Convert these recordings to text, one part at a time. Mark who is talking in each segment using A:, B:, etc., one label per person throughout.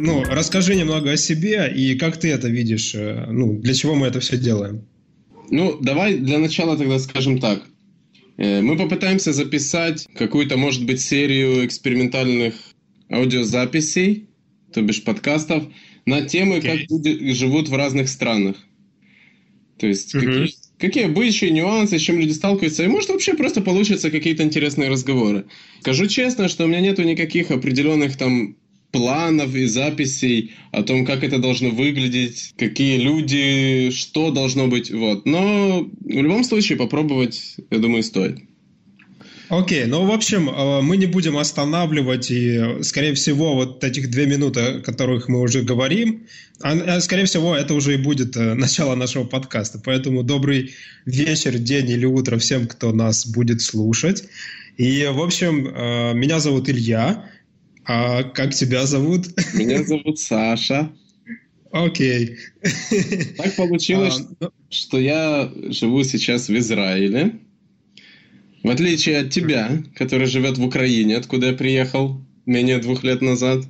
A: ну, расскажи немного о себе и как ты это видишь, э, ну, для чего мы это все делаем?
B: Ну, давай для начала тогда скажем так. Э, мы попытаемся записать какую-то, может быть, серию экспериментальных аудиозаписей, то бишь подкастов, на темы, okay. как люди живут в разных странах. То есть, uh-huh. какие, какие обычаи, нюансы, с чем люди сталкиваются. И может вообще просто получатся какие-то интересные разговоры. Скажу честно, что у меня нету никаких определенных там планов и записей о том, как это должно выглядеть, какие люди, что должно быть. Вот. Но в любом случае попробовать, я думаю, стоит.
A: Окей, okay, ну, в общем, э, мы не будем останавливать, и, скорее всего, вот этих две минуты, о которых мы уже говорим, а, а, скорее всего, это уже и будет э, начало нашего подкаста. Поэтому добрый вечер, день или утро всем, кто нас будет слушать. И, в общем, э, меня зовут Илья, а как тебя зовут?
B: Меня зовут Саша.
A: Окей.
B: Так получилось, а, ну... что я живу сейчас в Израиле. В отличие от тебя, который живет в Украине, откуда я приехал менее двух лет назад.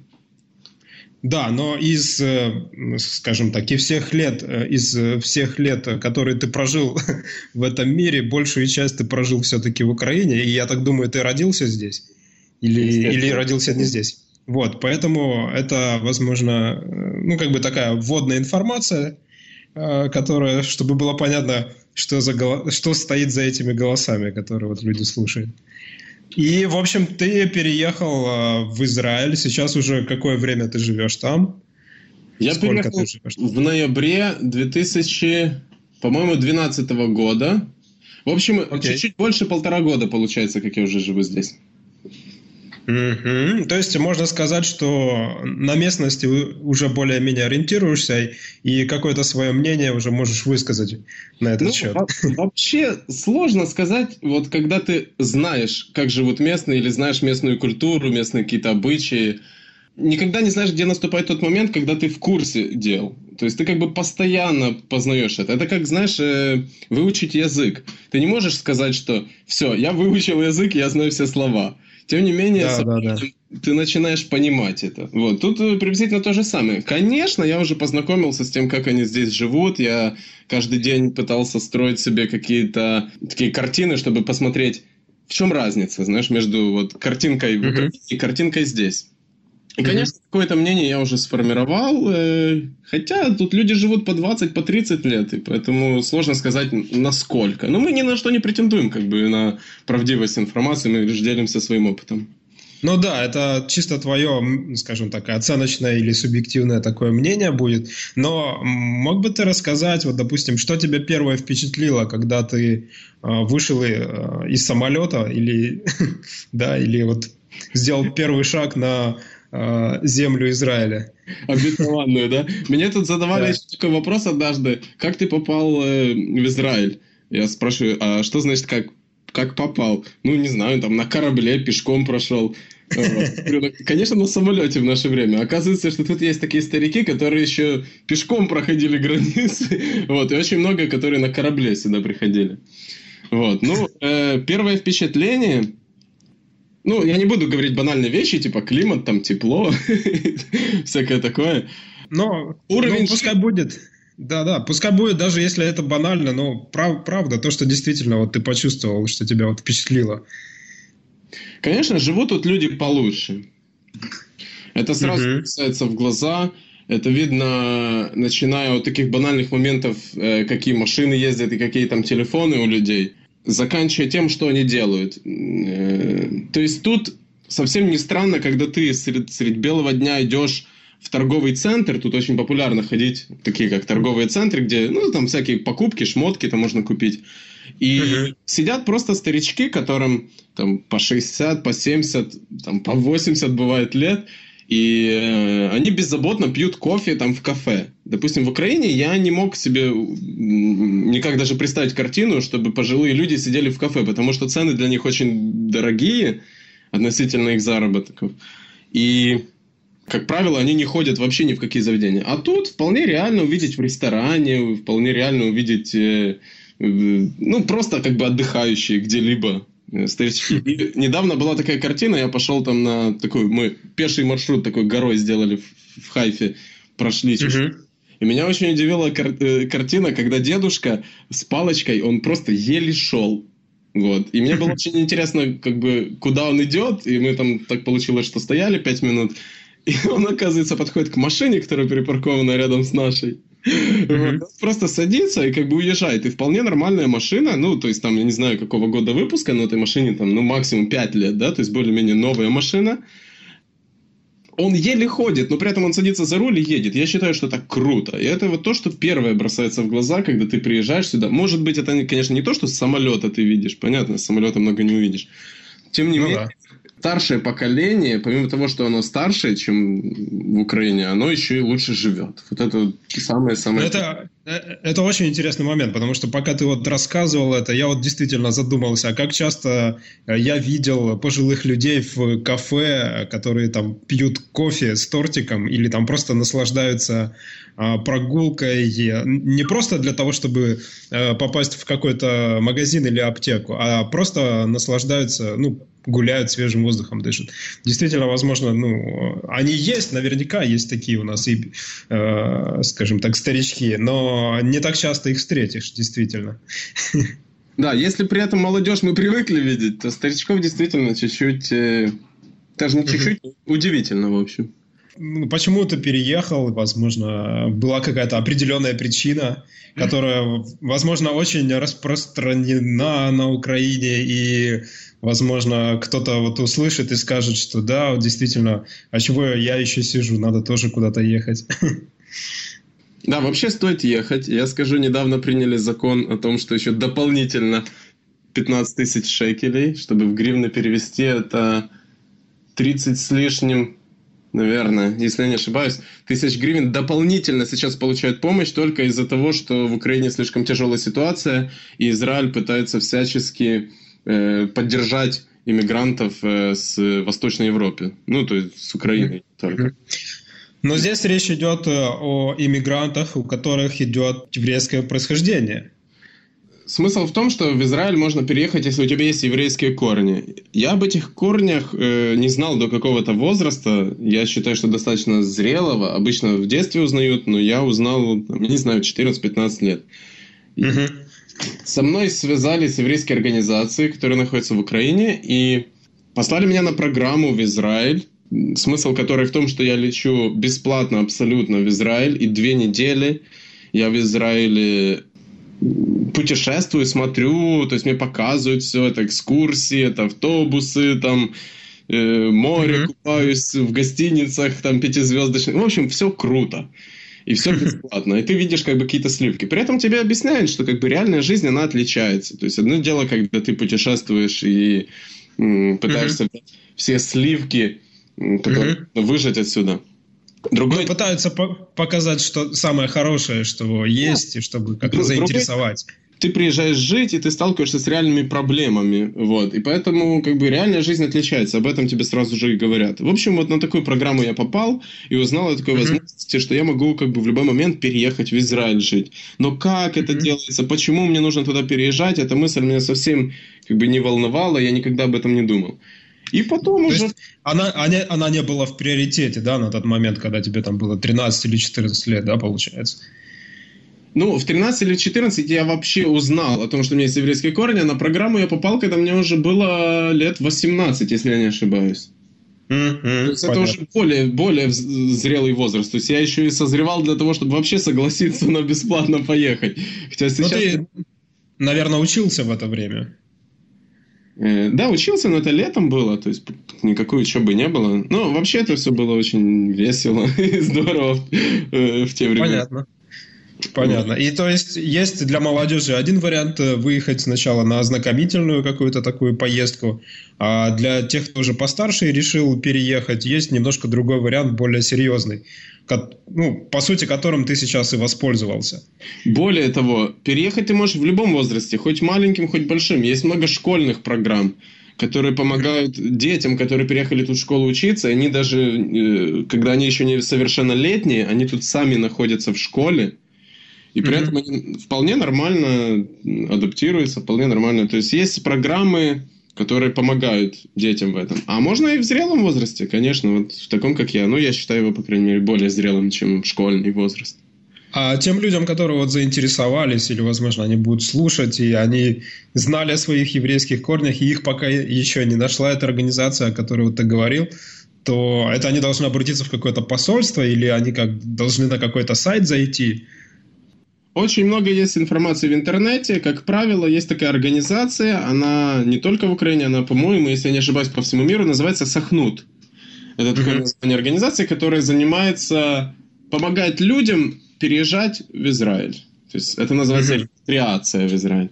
A: Да, но из, э, скажем так, из всех лет, э, из всех лет, которые ты прожил в этом мире, большую часть ты прожил все-таки в Украине, и я так думаю, ты родился здесь? Или, или родился не здесь. Вот, поэтому это, возможно, ну, как бы такая вводная информация, э, которая, чтобы было понятно, что, за, что стоит за этими голосами, которые вот люди слушают. И, в общем, ты переехал э, в Израиль. Сейчас уже какое время ты живешь там?
B: Я Сколько переехал в ноябре 2000, по-моему, 2012 года. В общем, okay. чуть-чуть больше полтора года, получается, как я уже живу здесь.
A: Угу. То есть можно сказать, что на местности уже более-менее ориентируешься и какое-то свое мнение уже можешь высказать на этот ну, счет.
B: Вообще сложно сказать, вот когда ты знаешь, как живут местные, или знаешь местную культуру, местные какие-то обычаи, никогда не знаешь, где наступает тот момент, когда ты в курсе дел. То есть ты как бы постоянно познаешь это. Это как, знаешь, э, выучить язык. Ты не можешь сказать, что все, я выучил язык, я знаю все слова. Тем не менее, да, да, да. ты начинаешь понимать это. Вот. Тут э, приблизительно то же самое. Конечно, я уже познакомился с тем, как они здесь живут. Я каждый день пытался строить себе какие-то такие картины, чтобы посмотреть, в чем разница, знаешь, между вот картинкой uh-huh. и картинкой здесь. И, конечно, mm-hmm. какое-то мнение я уже сформировал, э, хотя тут люди живут по 20, по 30 лет, и поэтому сложно сказать, насколько. Но мы ни на что не претендуем, как бы, на правдивость информации, мы лишь делимся своим опытом.
A: Ну да, это чисто твое, скажем так, оценочное или субъективное такое мнение будет. Но мог бы ты рассказать, вот, допустим, что тебя первое впечатлило, когда ты э, вышел э, из самолета или, да, или вот сделал первый шаг на землю Израиля.
B: Обетованную, да? Мне тут задавали да. такой вопрос однажды, как ты попал э, в Израиль? Я спрашиваю, а что значит как, как попал? Ну, не знаю, там на корабле пешком прошел. «Ну, конечно, на самолете в наше время. Оказывается, что тут есть такие старики, которые еще пешком проходили границы. Вот, и очень много, которые на корабле сюда приходили. Вот, ну, э, первое впечатление, ну, я не буду говорить банальные вещи, типа климат, там тепло, всякое такое.
A: Но уровень... Ну, пускай будет. Да-да, пускай будет, даже если это банально, но прав, правда, то, что действительно вот ты почувствовал, что тебя вот впечатлило.
B: Конечно, живут тут люди получше. Это сразу uh-huh. касается в глаза. Это видно, начиная от таких банальных моментов, э, какие машины ездят и какие там телефоны у людей заканчивая тем, что они делают. Э, то есть тут совсем не странно, когда ты средь, средь белого дня идешь в торговый центр, тут очень популярно ходить, такие как торговые центры, где, ну, там всякие покупки, шмотки там можно купить. И uh-huh. сидят просто старички, которым там по 60, по 70, там по 80 бывает лет, и э, они беззаботно пьют кофе там в кафе. Допустим, в Украине я не мог себе никак даже представить картину, чтобы пожилые люди сидели в кафе, потому что цены для них очень дорогие относительно их заработков. И, как правило, они не ходят вообще ни в какие заведения. А тут вполне реально увидеть в ресторане, вполне реально увидеть, э, ну, просто как бы отдыхающие где-либо старички. И недавно была такая картина, я пошел там на такой, мы пеший маршрут такой горой сделали в, в Хайфе, прошли чуть-чуть. И меня очень удивила кар- э, картина, когда дедушка с палочкой, он просто еле шел. Вот. И мне было очень интересно, как бы, куда он идет. И мы там так получилось, что стояли пять минут. И он, оказывается, подходит к машине, которая припаркована рядом с нашей. Mm-hmm. Просто садится и как бы уезжает. И вполне нормальная машина, ну, то есть там, я не знаю, какого года выпуска, но этой машине там, ну, максимум 5 лет, да, то есть более-менее новая машина. Он еле ходит, но при этом он садится за руль и едет. Я считаю, что это круто. И это вот то, что первое бросается в глаза, когда ты приезжаешь сюда. Может быть, это, конечно, не то, что с самолета ты видишь. Понятно, с самолета много не увидишь. Тем не ну, менее, да старшее поколение, помимо того, что оно старше, чем в Украине, оно еще и лучше живет. Вот это самое-самое...
A: Это, это очень интересный момент, потому что пока ты вот рассказывал это, я вот действительно задумался, а как часто э, я видел пожилых людей в кафе, которые там пьют кофе с тортиком или там просто наслаждаются а, прогулкой не просто для того, чтобы э, попасть в какой-то магазин или аптеку, а просто наслаждаются, ну, гуляют свежим воздухом, дышат. Действительно, возможно, ну, они есть, наверняка есть такие у нас и, э, скажем так, старички, но не так часто их встретишь, действительно.
B: Да, если при этом молодежь мы привыкли видеть, то старичков действительно чуть-чуть, э, даже не чуть-чуть, удивительно, в общем.
A: Ну, почему ты переехал, возможно, была какая-то определенная причина, которая, возможно, очень распространена на Украине, и, возможно, кто-то вот услышит и скажет, что да, действительно, а чего я еще сижу, надо тоже куда-то ехать.
B: Да, вообще стоит ехать. Я скажу, недавно приняли закон о том, что еще дополнительно 15 тысяч шекелей, чтобы в гривны перевести, это 30 с лишним наверное, если я не ошибаюсь, тысяч гривен дополнительно сейчас получают помощь только из-за того, что в Украине слишком тяжелая ситуация, и Израиль пытается всячески э, поддержать иммигрантов э, с Восточной Европы, ну, то есть с Украины только.
A: Но здесь речь идет э, о иммигрантах, у которых идет еврейское происхождение.
B: Смысл в том, что в Израиль можно переехать, если у тебя есть еврейские корни. Я об этих корнях э, не знал до какого-то возраста. Я считаю, что достаточно зрелого. Обычно в детстве узнают, но я узнал, не знаю, 14-15 лет. Угу. Со мной связались еврейские организации, которые находятся в Украине, и послали меня на программу в Израиль, смысл которой в том, что я лечу бесплатно абсолютно в Израиль, и две недели я в Израиле путешествую, смотрю, то есть мне показывают все, это экскурсии, это автобусы, там э, море, mm-hmm. купаюсь в гостиницах, там пятизвездочных. В общем, все круто. И все бесплатно. И ты видишь как бы какие-то сливки. При этом тебе объясняют, что как бы реальная жизнь, она отличается. То есть одно дело, когда ты путешествуешь и м, пытаешься mm-hmm. все сливки mm-hmm. выжать отсюда.
A: Другой... Ну, пытаются по показать, что самое хорошее, что есть, и чтобы как-то заинтересовать.
B: Ты приезжаешь жить, и ты сталкиваешься с реальными проблемами. Вот. И поэтому как бы реальная жизнь отличается. Об этом тебе сразу же и говорят. В общем, вот на такую программу я попал и узнал о такой mm-hmm. возможности, что я могу как бы в любой момент переехать в Израиль жить. Но как mm-hmm. это делается, почему мне нужно туда переезжать, эта мысль меня совсем как бы не волновала, я никогда об этом не думал. И потом То уже... Есть
A: она, она, она не была в приоритете, да, на тот момент, когда тебе там было 13 или 14 лет, да, получается?
B: Ну, в 13 или 14 я вообще узнал о том, что у меня есть еврейские корни, а на программу я попал, когда мне уже было лет 18, если я не ошибаюсь. Mm-hmm, То есть понятно. это уже более, более зрелый возраст. То есть я еще и созревал для того, чтобы вообще согласиться на бесплатно поехать.
A: Хотя ну, сейчас... Но ты, наверное, учился в это время.
B: Э, да, учился, но это летом было, то есть никакой учебы не было. Но вообще это все было очень весело и здорово э, в те времена.
A: Понятно. Понятно. И то есть есть для молодежи один вариант э, выехать сначала на ознакомительную какую-то такую поездку, а для тех, кто уже постарше решил переехать, есть немножко другой вариант, более серьезный ну, по сути, которым ты сейчас и воспользовался.
B: Более того, переехать ты можешь в любом возрасте, хоть маленьким, хоть большим. Есть много школьных программ, которые помогают детям, которые переехали тут в школу учиться. Они даже, э, когда они еще не совершеннолетние, они тут сами находятся в школе. И при mm-hmm. этом они вполне нормально адаптируются, вполне нормально. То есть есть программы, которые помогают детям в этом. А можно и в зрелом возрасте, конечно, вот в таком, как я. Ну, я считаю его, по крайней мере, более зрелым, чем школьный возраст.
A: А тем людям, которые вот заинтересовались, или, возможно, они будут слушать, и они знали о своих еврейских корнях, и их пока еще не нашла эта организация, о которой вот ты говорил, то это они должны обратиться в какое-то посольство, или они как должны на какой-то сайт зайти?
B: Очень много есть информации в интернете. Как правило, есть такая организация, она не только в Украине, она, по-моему, если я не ошибаюсь, по всему миру, называется Сахнут. Это такое название организации, которая занимается, помогает людям переезжать в Израиль. То есть это называется uh-huh. репатриация в Израиль.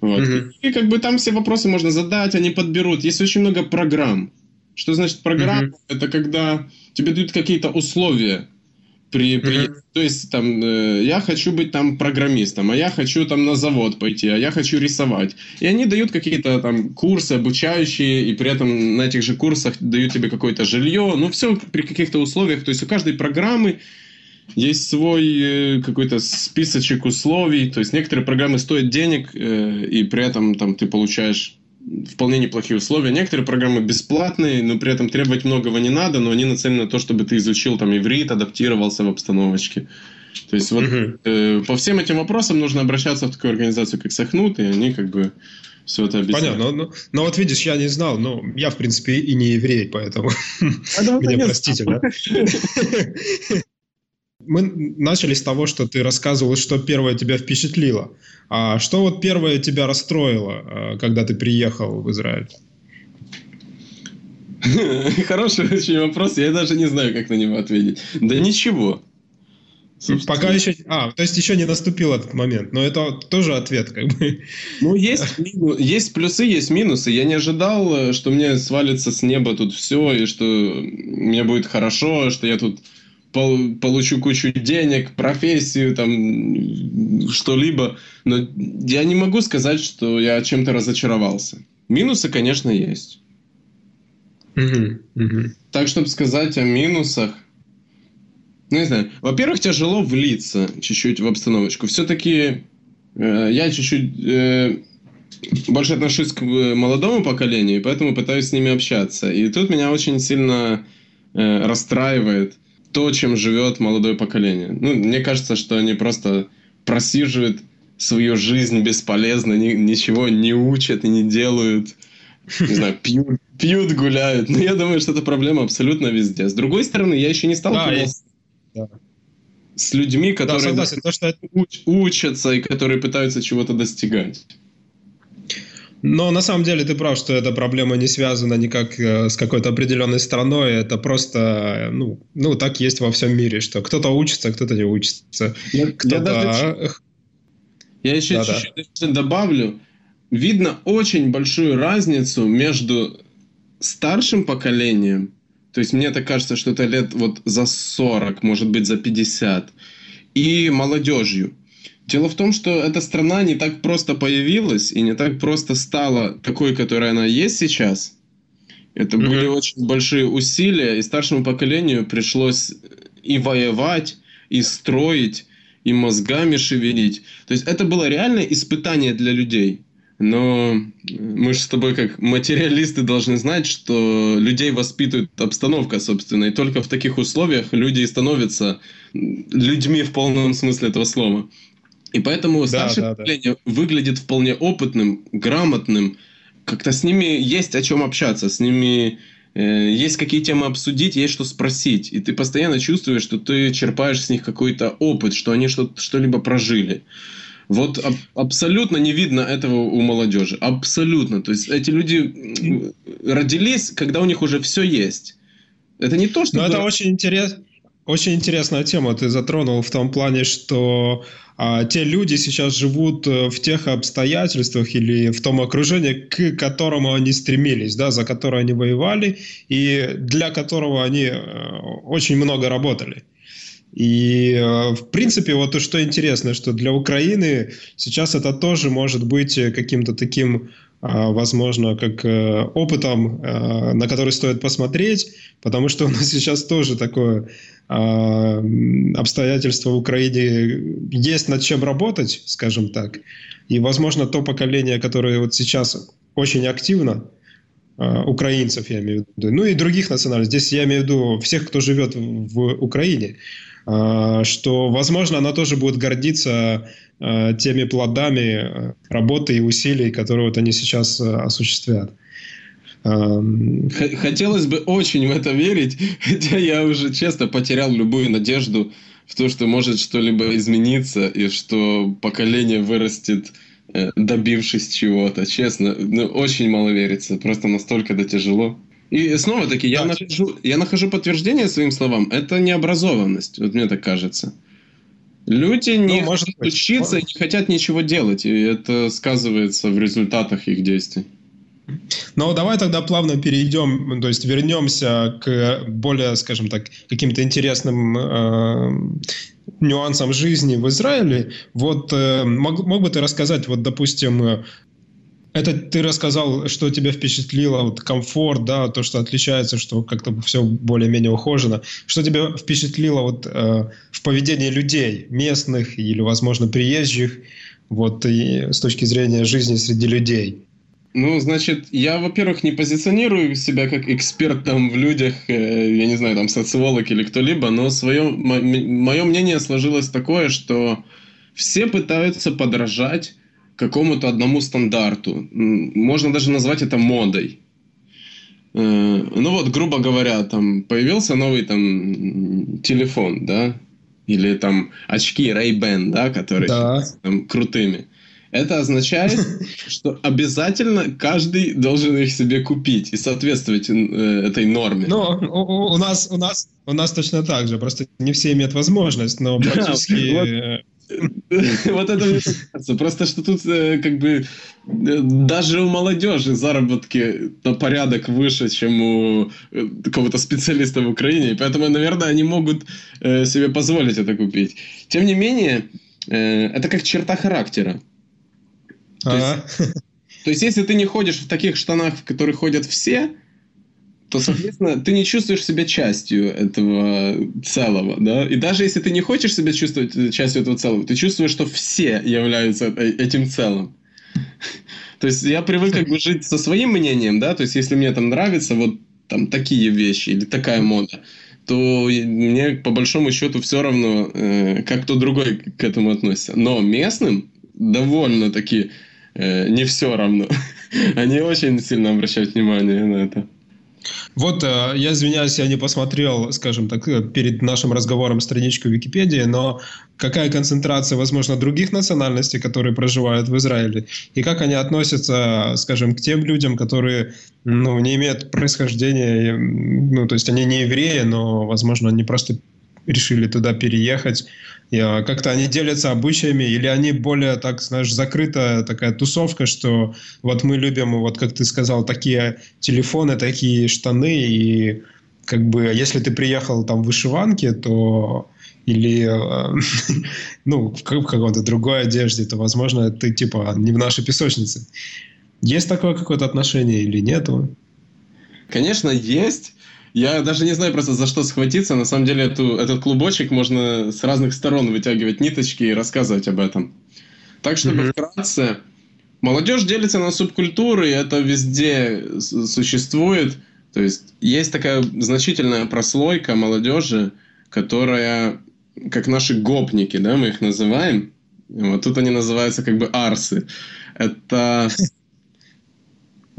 B: Вот. Uh-huh. И как бы там все вопросы можно задать, они подберут. Есть очень много программ. Что значит программа? Uh-huh. Это когда тебе дают какие-то условия. При, при, uh-huh. То есть там э, я хочу быть там программистом, а я хочу там на завод пойти, а я хочу рисовать. И они дают какие-то там курсы обучающие, и при этом на этих же курсах дают тебе какое-то жилье. Ну, все при каких-то условиях. То есть у каждой программы есть свой э, какой-то списочек условий, то есть некоторые программы стоят денег, э, и при этом там ты получаешь вполне неплохие условия. Некоторые программы бесплатные, но при этом требовать многого не надо, но они нацелены на то, чтобы ты изучил там иврит, адаптировался в обстановочке. То есть вот uh-huh. э, по всем этим вопросам нужно обращаться в такую организацию, как Сахнут, и они как бы все это объясняют.
A: Понятно. Но, но, но вот видишь, я не знал, но я в принципе и не еврей, поэтому а, да, мне простите, да? Мы начали с того, что ты рассказывал, что первое тебя впечатлило. А что вот первое тебя расстроило, э, когда ты приехал в Израиль?
B: Хороший очень вопрос, я даже не знаю, как на него ответить. Да ничего.
A: Собственно. Пока еще... А, то есть еще не наступил этот момент. Но это тоже ответ, как бы.
B: Ну, есть, есть плюсы, есть минусы. Я не ожидал, э, что мне свалится с неба тут все, и что мне будет хорошо, что я тут получу кучу денег, профессию, там, что-либо. Но я не могу сказать, что я чем-то разочаровался. Минусы, конечно, есть. Так, чтобы сказать о минусах, ну, не знаю. Во-первых, тяжело влиться чуть-чуть в обстановочку. Все-таки э, я чуть-чуть э, больше отношусь к э, молодому поколению, поэтому пытаюсь с ними общаться. И тут меня очень сильно э, расстраивает то, чем живет молодое поколение. Ну, мне кажется, что они просто просиживают свою жизнь бесполезно, ни, ничего не учат и не делают. Не знаю, пьют, пьют, гуляют. Но я думаю, что эта проблема абсолютно везде. С другой стороны, я еще не сталкивался да, с людьми, которые да, согласен, то, что... уч, учатся и которые пытаются чего-то достигать.
A: Но на самом деле ты прав, что эта проблема не связана никак э, с какой-то определенной страной. Это просто, ну, ну, так есть во всем мире, что кто-то учится, кто-то не учится.
B: Я, кто-то... я, даже... я еще да, чуть-чуть добавлю. Видно очень большую разницу между старшим поколением, то есть мне так кажется, что это лет вот за 40, может быть за 50, и молодежью. Дело в том, что эта страна не так просто появилась и не так просто стала такой, которой она есть сейчас. Это mm-hmm. были очень большие усилия, и старшему поколению пришлось и воевать, и строить, и мозгами шевелить. То есть это было реальное испытание для людей. Но мы же с тобой как материалисты должны знать, что людей воспитывает обстановка, собственно. И только в таких условиях люди становятся людьми в полном смысле этого слова. И поэтому да, старшее да, поколение да. выглядит вполне опытным, грамотным. Как-то с ними есть о чем общаться, с ними э, есть какие темы обсудить, есть что спросить. И ты постоянно чувствуешь, что ты черпаешь с них какой-то опыт, что они что- что-либо прожили. Вот аб- абсолютно не видно этого у молодежи. Абсолютно. То есть эти люди родились, когда у них уже все есть. Это не то, что...
A: Но это очень интересно. Очень интересная тема ты затронул в том плане, что а, те люди сейчас живут э, в тех обстоятельствах или в том окружении, к которому они стремились, да, за которое они воевали и для которого они э, очень много работали. И, э, в принципе, вот то, что интересно, что для Украины сейчас это тоже может быть каким-то таким возможно, как опытом, на который стоит посмотреть, потому что у нас сейчас тоже такое а, обстоятельство в Украине есть над чем работать, скажем так. И, возможно, то поколение, которое вот сейчас очень активно э, украинцев, я имею в виду, ну и других национальностей. Здесь я имею в виду всех, кто живет в Украине, э, что, возможно, она тоже будет гордиться теми плодами работы и усилий, которые вот они сейчас осуществляют.
B: Хотелось бы очень в это верить, хотя я уже честно потерял любую надежду в то, что может что-либо измениться и что поколение вырастет, э, добившись чего-то. Честно, ну, очень мало верится, просто настолько это тяжело. И снова таки, я, да, нахожу, я нахожу подтверждение своим словам. Это необразованность, вот мне так кажется. Люди не ну, хотят учиться и не хотят ничего делать, и это сказывается в результатах их действий.
A: Но давай тогда плавно перейдем, то есть вернемся к более, скажем так, каким-то интересным э, нюансам жизни в Израиле. Вот э, мог, мог бы ты рассказать, вот, допустим, э, это ты рассказал, что тебя впечатлило, вот комфорт, да, то, что отличается, что как-то все более-менее ухожено. Что тебя впечатлило вот э, в поведении людей, местных или, возможно, приезжих, вот и с точки зрения жизни среди людей?
B: Ну, значит, я, во-первых, не позиционирую себя как эксперт там в людях, э, я не знаю, там социолог или кто-либо, но свое, мое мнение сложилось такое, что все пытаются подражать какому-то одному стандарту. Можно даже назвать это модой. Э, ну вот, грубо говоря, там появился новый там телефон, да, или там очки Ray-Ban, да, которые да. там крутыми. Это означает, что обязательно каждый должен их себе купить и соответствовать э, этой норме.
A: Ну, у, у, нас, у, нас, у нас точно так же, просто не все имеют возможность, но практически...
B: Э, вот это мне кажется. Просто что тут э, как бы даже у молодежи заработки на порядок выше, чем у какого-то специалиста в Украине. Поэтому, наверное, они могут себе позволить это купить. Тем не менее, это как черта характера. То, есть, то есть, если ты не ходишь в таких штанах, в которых ходят все, то, соответственно, ты не чувствуешь себя частью этого целого, да? И даже если ты не хочешь себя чувствовать частью этого целого, ты чувствуешь, что все являются э, этим целым. То есть я привык как бы жить со своим мнением, да, то есть если мне там нравятся вот там такие вещи или такая мода, то мне по большому счету все равно, э, как кто другой к этому относится. Но местным довольно таки э, не все равно. Они очень сильно обращают внимание на это.
A: Вот, э, я извиняюсь, я не посмотрел, скажем так, э, перед нашим разговором страничку Википедии, но какая концентрация, возможно, других национальностей, которые проживают в Израиле, и как они относятся, скажем, к тем людям, которые ну, не имеют происхождения, ну, то есть они не евреи, но, возможно, они просто решили туда переехать. А, как-то они делятся обычаями, или они более, так знаешь, закрытая такая тусовка, что вот мы любим, вот как ты сказал, такие телефоны, такие штаны, и как бы если ты приехал там в вышиванке, то или а, ну, в какой-то другой одежде, то, возможно, ты типа не в нашей песочнице. Есть такое какое-то отношение или нету?
B: Конечно, есть. Я даже не знаю просто за что схватиться. На самом деле эту, этот клубочек можно с разных сторон вытягивать ниточки и рассказывать об этом. Так, чтобы mm-hmm. вкратце, молодежь делится на субкультуры, и это везде существует. То есть есть такая значительная прослойка молодежи, которая, как наши гопники, да, мы их называем. Вот тут они называются как бы арсы. Это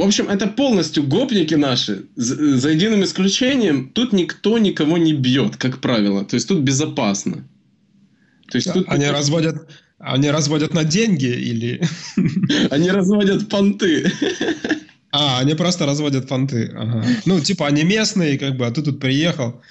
B: В общем, это полностью гопники наши. За единым исключением, тут никто никого не бьет, как правило. То есть тут безопасно.
A: То есть тут они разводят, они разводят на деньги или...
B: Они разводят понты.
A: А, они просто разводят понты. Ага. Ну, типа, они местные, как бы, а ты тут приехал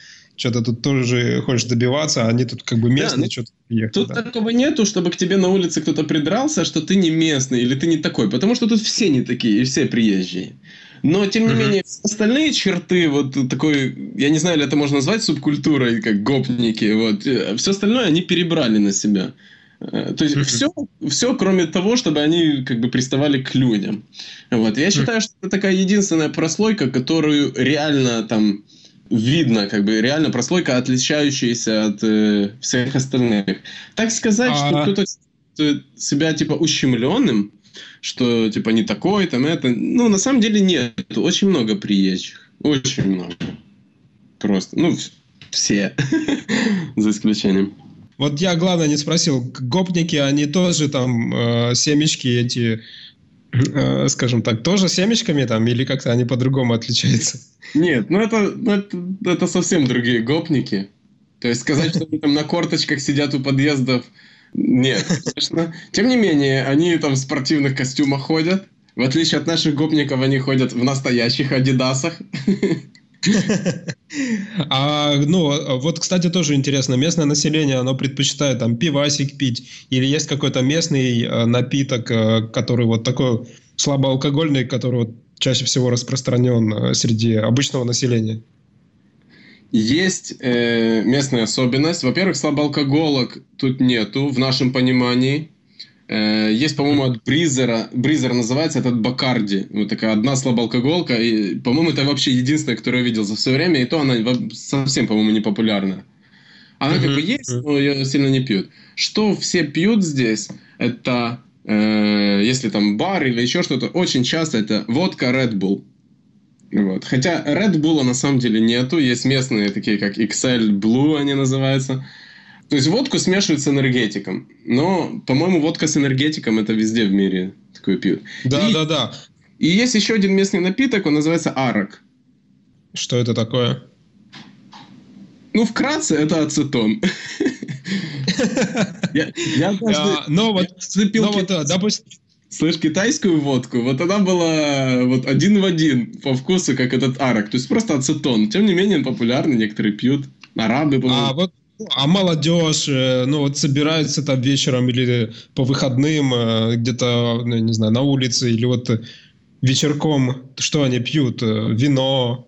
A: что-то тут тоже хочешь добиваться, а они тут как бы местные да, ну, что-то
B: приехали. Тут да. такого нету, чтобы к тебе на улице кто-то придрался, что ты не местный или ты не такой, потому что тут все не такие и все приезжие. Но, тем не uh-huh. менее, остальные черты, вот такой, я не знаю, ли это можно назвать субкультурой, как гопники, вот, э, все остальное они перебрали на себя. Э, то есть uh-huh. все, все, кроме того, чтобы они как бы приставали к людям. Вот. Я считаю, uh-huh. что это такая единственная прослойка, которую реально там видно, как бы реально прослойка, отличающаяся от э, всех остальных. Так сказать, А-а-а. что кто-то себя типа ущемленным, что типа не такой, там это. Ну, на самом деле нет. Очень много приезжих. Очень много. Просто. Ну, все. За исключением.
A: Вот я, главное, не спросил, гопники, они тоже там э, семечки эти, э, скажем так, тоже семечками там, или как-то они по-другому отличаются?
B: Нет, ну это, ну это, это совсем другие гопники. То есть сказать, что они там на корточках сидят у подъездов, нет, конечно. Тем не менее, они там в спортивных костюмах ходят. В отличие от наших гопников, они ходят в настоящих адидасах.
A: А, ну, вот, кстати, тоже интересно, местное население, оно предпочитает там пивасик пить, или есть какой-то местный э, напиток, э, который вот такой слабоалкогольный, который вот чаще всего распространен э, среди обычного населения?
B: Есть э, местная особенность. Во-первых, слабоалкоголок тут нету в нашем понимании. Э, есть, по-моему, от Бризера, Бризер называется этот Бакарди. Вот такая одна слабоалкоголка. И, по-моему, это вообще единственная, которую я видел за все время. И то она совсем, по-моему, не популярна. Она как бы есть, но ее сильно не пьют. Что все пьют здесь, это э, если там бар или еще что-то, очень часто это водка Red Bull. Вот. Хотя Red Bull на самом деле нету. Есть местные, такие как XL Blue они называются. То есть водку смешивают с энергетиком. Но, по-моему, водка с энергетиком это везде в мире такое пьют.
A: Да, и, да, да.
B: И есть еще один местный напиток, он называется арак.
A: Что это такое?
B: Ну, вкратце, это ацетон.
A: Я Но вот, допустим,
B: Слышь, китайскую водку, вот она была вот один в один по вкусу, как этот арак. То есть просто ацетон. Тем не менее, он популярный, некоторые пьют. Арабы,
A: по-моему. А вот а молодежь, э, ну вот собирается там вечером или по выходным э, где-то, ну, не знаю, на улице или вот вечерком, что они пьют? Э, вино,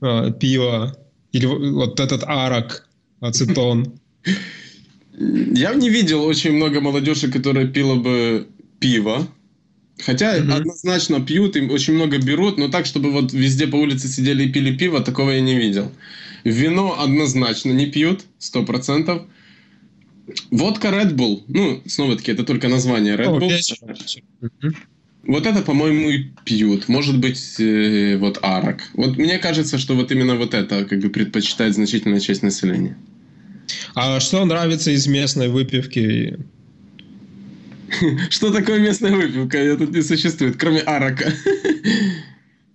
A: пиво или вот этот арак, ацетон.
B: Я не видел очень много молодежи, которая пила бы пиво. Хотя mm-hmm. однозначно пьют, им очень много берут, но так, чтобы вот везде по улице сидели и пили пиво, такого я не видел. Вино однозначно не пьют, сто процентов. Водка Red Bull, ну, снова-таки, это только название Red Bull. Mm-hmm. Вот это, по-моему, и пьют. Может быть, э, вот арак. Вот мне кажется, что вот именно вот это как бы предпочитает значительная часть населения.
A: А что нравится из местной выпивки?
B: Что такое местная выпивка? Тут не существует, кроме арака.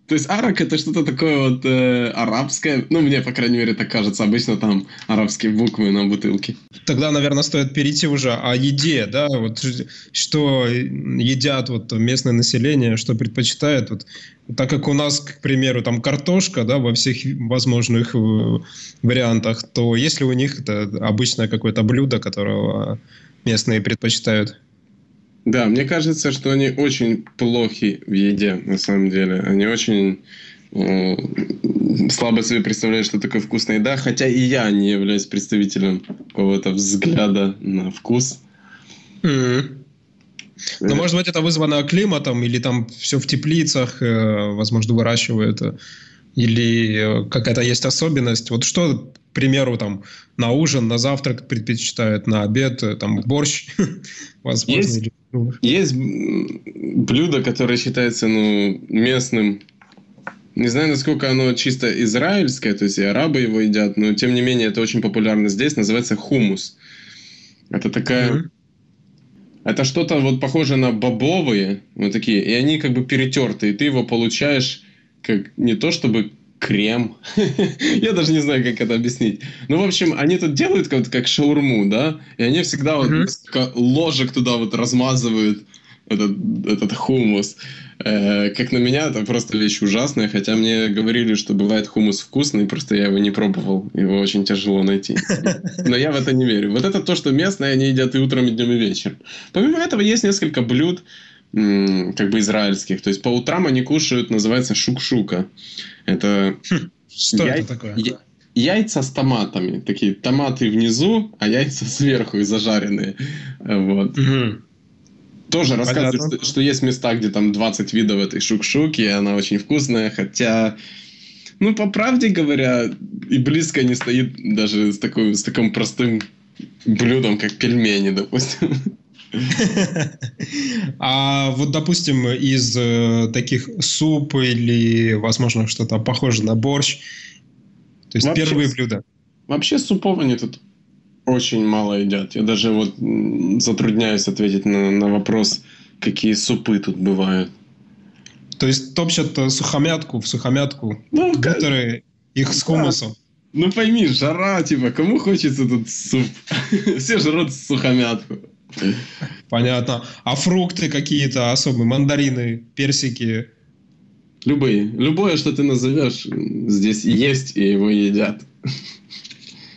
B: То есть арак это что-то такое вот э, арабское. Ну, мне, по крайней мере, так кажется. Обычно там арабские буквы на бутылке.
A: Тогда, наверное, стоит перейти уже о еде, да? Вот что едят вот местное население, что предпочитает. Вот, так как у нас, к примеру, там картошка, да, во всех возможных э, вариантах, то есть ли у них это обычное какое-то блюдо, которое местные предпочитают?
B: Да, мне кажется, что они очень плохи в еде, на самом деле. Они очень э, слабо себе представляют, что такое вкусная еда, хотя и я не являюсь представителем какого-то взгляда на вкус.
A: Mm-hmm. Ну, может быть, это вызвано климатом, или там все в теплицах, э, возможно, выращивают, э, или какая-то есть особенность. Вот что, к примеру, там на ужин, на завтрак предпочитают, на обед, там борщ,
B: возможно, есть, или есть блюдо, которое считается ну, местным. Не знаю, насколько оно чисто израильское, то есть и арабы его едят, но тем не менее это очень популярно здесь, называется хумус. Это такая... Mm-hmm. Это что-то вот похоже на бобовые, вот такие, и они как бы перетертые, и ты его получаешь как не то чтобы крем. Я даже не знаю, как это объяснить. Ну, в общем, они тут делают как, как шаурму, да, и они всегда вот ложек туда вот размазывают этот, этот хумус. Э, как на меня, это просто вещь ужасная, хотя мне говорили, что бывает хумус вкусный, просто я его не пробовал, его очень тяжело найти. Но я в это не верю. Вот это то, что местные, они едят и утром, и днем, и вечером. Помимо этого, есть несколько блюд, как бы израильских. То есть по утрам они кушают, называется шукшука. Это...
A: Хм, что яй... это такое? Я...
B: Яйца с томатами. Такие томаты внизу, а яйца сверху и зажаренные. Вот. Угу. Тоже рассказывают, что, что есть места, где там 20 видов этой шукшуки, и она очень вкусная, хотя... Ну, по правде говоря, и близко не стоит даже с, такой, с таким простым блюдом, как пельмени, допустим.
A: А вот, допустим, из э, таких суп или, возможно, что-то похоже на борщ, то есть вообще, первые блюда.
B: Вообще супов они тут очень мало едят. Я даже вот затрудняюсь ответить на, на вопрос, какие супы тут бывают.
A: То есть топчат э, сухомятку в сухомятку, ну, бутеры, их с хумусом.
B: Ну пойми, жара, типа, кому хочется тут суп? Все жрут сухомятку.
A: Понятно. А фрукты какие-то особые, мандарины, персики?
B: Любые. Любое, что ты назовешь, здесь есть, и его едят.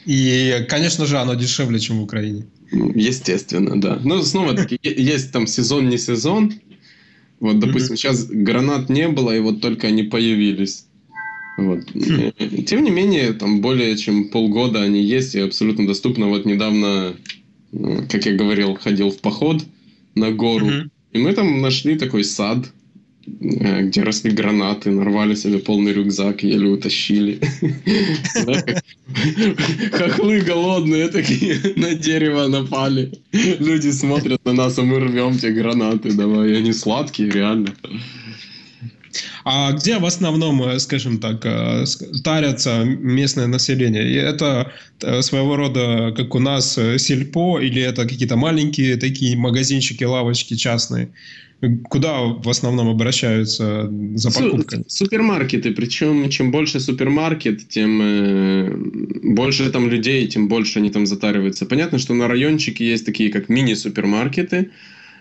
A: И, конечно же, оно дешевле, чем в Украине.
B: Естественно, да. Но снова-таки есть там сезон, не сезон. Вот, допустим, сейчас гранат не было, и вот только они появились. Вот. Хм. Тем не менее, там более чем полгода они есть и абсолютно доступно. Вот недавно, как я говорил, ходил в поход на гору, mm-hmm. и мы там нашли такой сад, э, где росли гранаты, нарвали себе полный рюкзак, еле утащили. Хохлы голодные такие на дерево напали. Люди смотрят на нас, а мы рвем те гранаты. Давай, они сладкие, реально.
A: А где в основном, э, скажем так, э, тарятся местное население? И это э, своего рода, как у нас, сельпо, или это какие-то маленькие такие магазинчики, лавочки частные? Куда в основном обращаются за покупками?
B: Супермаркеты. Причем, чем больше супермаркет, тем э, больше там людей, тем больше они там затариваются. Понятно, что на райончике есть такие, как мини-супермаркеты,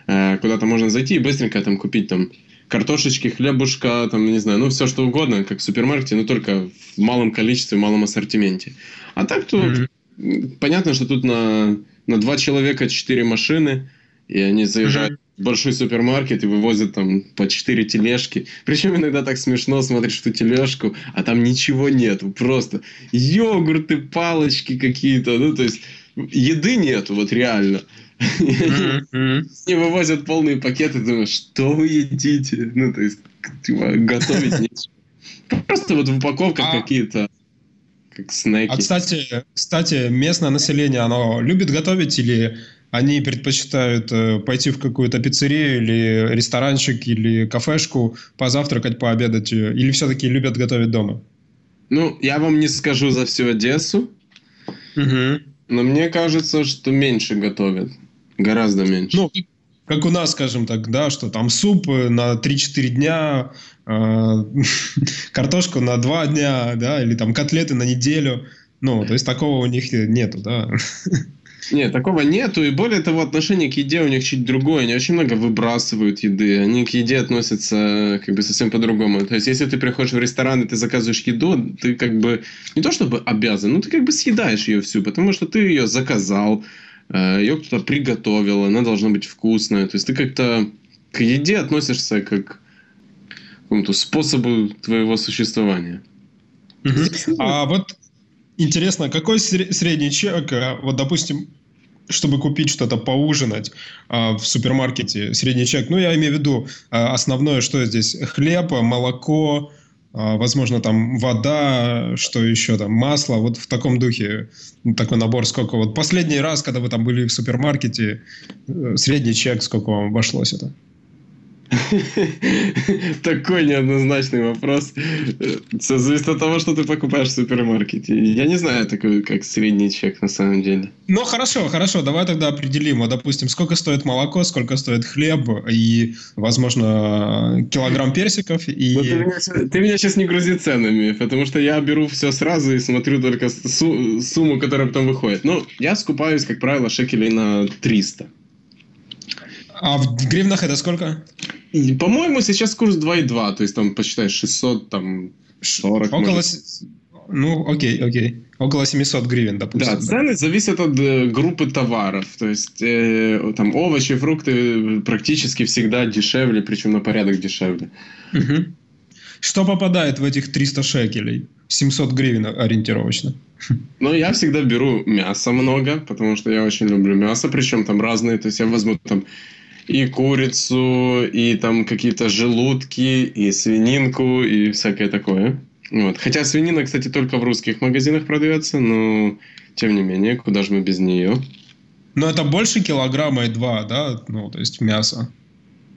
B: э, куда-то можно зайти и быстренько там купить там картошечки, хлебушка, там, не знаю, ну, все что угодно, как в супермаркете, но только в малом количестве, в малом ассортименте. А так тут mm-hmm. понятно, что тут на, на два человека четыре машины, и они заезжают mm-hmm. в большой супермаркет и вывозят там по четыре тележки. Причем иногда так смешно смотришь в ту тележку, а там ничего нету, просто йогурты, палочки какие-то, ну, то есть еды нету, вот реально. Не вывозят полные пакеты, думаю, что вы едите? Ну, то есть, типа, готовить нечего. Просто вот в упаковках а какие-то как снеки.
A: А, кстати, кстати, местное население, оно любит готовить или они предпочитают э, пойти в какую-то пиццерию или ресторанчик или кафешку, позавтракать, пообедать, э, или все-таки любят готовить дома?
B: Ну, я вам не скажу за всю Одессу, угу. но мне кажется, что меньше готовят. Гораздо меньше.
A: Ну, как у нас, скажем так, да, что там суп на 3-4 дня, э, картошку на 2 дня, да, или там котлеты на неделю. Ну, то есть такого у них нету, да.
B: Нет, такого нету. И более того, отношение к еде у них чуть другое. Они очень много выбрасывают еды. Они к еде относятся как бы совсем по-другому. То есть, если ты приходишь в ресторан и ты заказываешь еду, ты как бы не то чтобы обязан, но ты как бы съедаешь ее всю, потому что ты ее заказал, Э, ее кто-то приготовил, она должна быть вкусная. То есть ты как-то к еде относишься как к какому-то способу твоего существования.
A: А вот интересно, какой средний чек, э, вот допустим, чтобы купить что-то поужинать а, в супермаркете, средний чек, ну я имею в виду а, основное, что здесь, хлеб, молоко, возможно, там вода, что еще там, масло, вот в таком духе такой набор, сколько вот последний раз, когда вы там были в супермаркете, э, средний чек, сколько вам обошлось это?
B: Такой неоднозначный вопрос. Все зависит от того, что ты покупаешь в супермаркете. Я не знаю такой, как средний чек на самом деле.
A: Ну, хорошо, хорошо. Давай тогда определим. Вот, допустим, сколько стоит молоко, сколько стоит хлеб и, возможно, килограмм персиков. И...
B: ты, меня, ты меня сейчас не грузи ценами, потому что я беру все сразу и смотрю только су- сумму, которая потом выходит. Ну, я скупаюсь, как правило, шекелей на 300.
A: А в гривнах это сколько?
B: По-моему, сейчас курс 2,2, то есть там посчитай 600, там 40.
A: Около... Может. Ну, окей, окей. Около 700 гривен, допустим.
B: Да, цены да. зависят от э, группы товаров. То есть э, там овощи, фрукты практически всегда дешевле, причем на порядок дешевле.
A: Угу. Что попадает в этих 300 шекелей? 700 гривен ориентировочно.
B: Ну, я всегда беру мясо много, потому что я очень люблю мясо, причем там разные. То есть я возьму там и курицу, и там какие-то желудки, и свининку, и всякое такое. Вот. Хотя свинина, кстати, только в русских магазинах продается, но тем не менее, куда же мы без нее?
A: Но это больше килограмма и два, да? Ну, то есть мясо.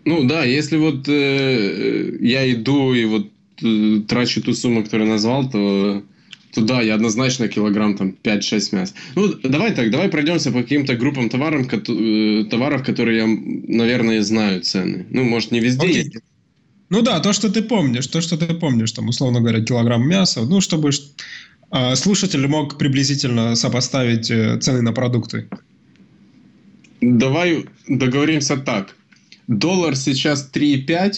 B: Ну да, если вот э, я иду и вот э, трачу ту сумму, которую назвал, то, то да, я однозначно килограмм там 5-6 мяс. Ну, давай так, давай пройдемся по каким-то группам товаров, э, товаров, которые я, наверное, знаю цены. Ну, может, не везде okay. есть.
A: Ну да, то, что ты помнишь, то, что ты помнишь, там, условно говоря, килограмм мяса, ну, чтобы э, слушатель мог приблизительно сопоставить э, цены на продукты.
B: Давай договоримся так. Доллар сейчас 3,5,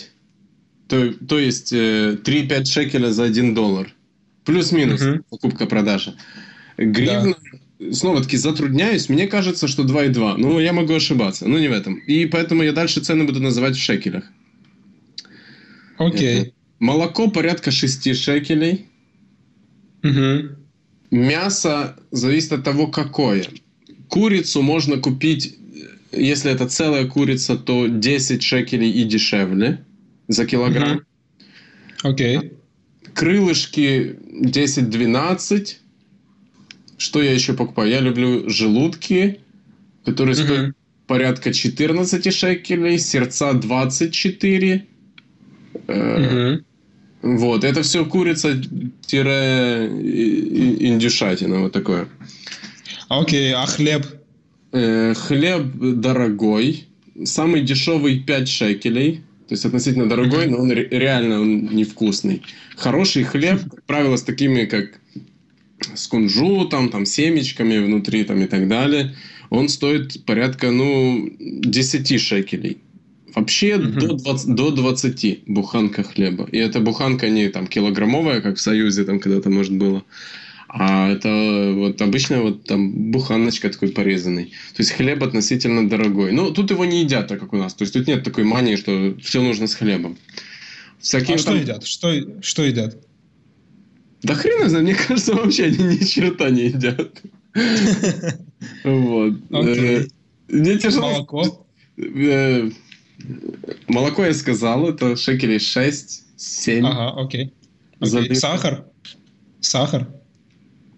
B: то, то есть э, 3,5 шекеля за 1 доллар. Плюс-минус угу. покупка-продажа. Гривна, да. снова-таки затрудняюсь, мне кажется, что 2,2. Ну, я могу ошибаться, но не в этом. И поэтому я дальше цены буду называть в шекелях.
A: Окей. Это
B: молоко порядка 6 шекелей.
A: Угу.
B: Мясо зависит от того, какое. Курицу можно купить если это целая курица, то 10 шекелей и дешевле за килограмм.
A: Окей. Okay.
B: Крылышки 10-12. Что я еще покупаю? Я люблю желудки, которые стоят порядка 14 шекелей, сердца 24. Mm-hmm. Вот, это все курица-индюшатина, вот такое.
A: Окей, okay, а хлеб?
B: Э, хлеб дорогой, самый дешевый 5 шекелей, то есть относительно дорогой, но он реально он невкусный. Хороший хлеб, как правило, с такими, как с кунжутом, там, семечками внутри там, и так далее, он стоит порядка, ну, 10 шекелей. Вообще uh-huh. до, 20, до 20 буханка хлеба. И эта буханка не там килограммовая, как в Союзе там когда-то, может, было, а это вот обычно вот там буханочка такой порезанный. То есть хлеб относительно дорогой. Но тут его не едят, так как у нас. То есть тут нет такой мании, что все нужно с хлебом.
A: Всякие а что едят? Что, что едят?
B: Да хрена знаю, мне кажется, вообще они ни черта не едят. Вот. Э, мне тяжело...
A: Молоко?
B: Э, молоко я сказал, это шекелей 6, 7.
A: Ага, окей. Сахар? Сахар?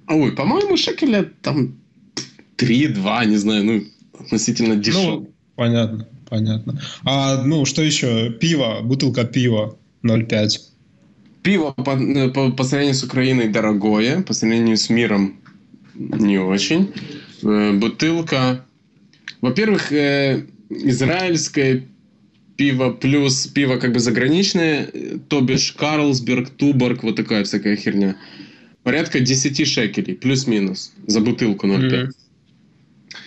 B: Ой, по-моему, шекеля там 3-2, не знаю, ну, относительно дешево. Ну,
A: понятно, понятно. А, ну, что еще? Пиво, бутылка пива 0,5.
B: Пиво по, э, по, по сравнению с Украиной дорогое, по сравнению с миром не очень. Э, бутылка... Во-первых, э, израильское пиво плюс пиво как бы заграничное, то бишь Карлсберг, Туборг, вот такая всякая херня порядка 10 шекелей, плюс-минус, за бутылку 0,5. Mm.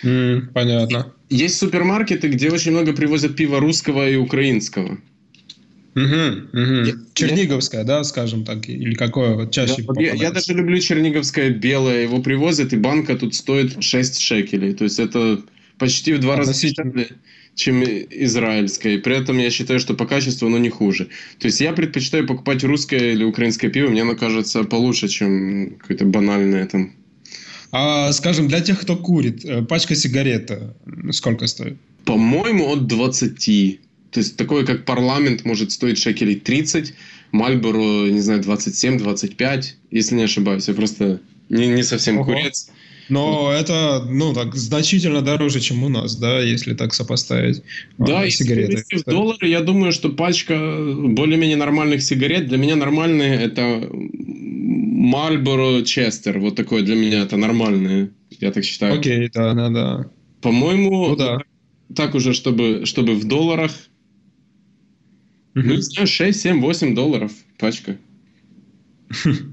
A: Mm, понятно.
B: Есть супермаркеты, где очень много привозят пива русского и украинского.
A: Угу, угу. Я, Черниговское, я... да, скажем так, или какое чаще
B: да, я, я даже люблю черниговское белое, его привозят, и банка тут стоит 6 шекелей. То есть это почти в два раза дешевле, чем израильское. И при этом я считаю, что по качеству оно не хуже. То есть я предпочитаю покупать русское или украинское пиво, мне оно кажется получше, чем какое-то банальное там.
A: А, скажем, для тех, кто курит, э, пачка сигарет э, сколько стоит?
B: По-моему, от 20. То есть такое, как парламент, может стоить шекелей 30, Мальборо, не знаю, 27-25, если не ошибаюсь. Я просто не, не совсем Ого. курец.
A: Но это, ну, так, значительно дороже, чем у нас, да, если так сопоставить.
B: А, да, а, сигареты. если в доллары, я думаю, что пачка более-менее нормальных сигарет, для меня нормальные, это Marlboro Chester, вот такое для меня это нормальное, я так считаю.
A: Окей, да, да, да.
B: По-моему, ну, да. так уже, чтобы, чтобы в долларах, mm-hmm. ну, не знаю, 6, 7, 8 долларов пачка.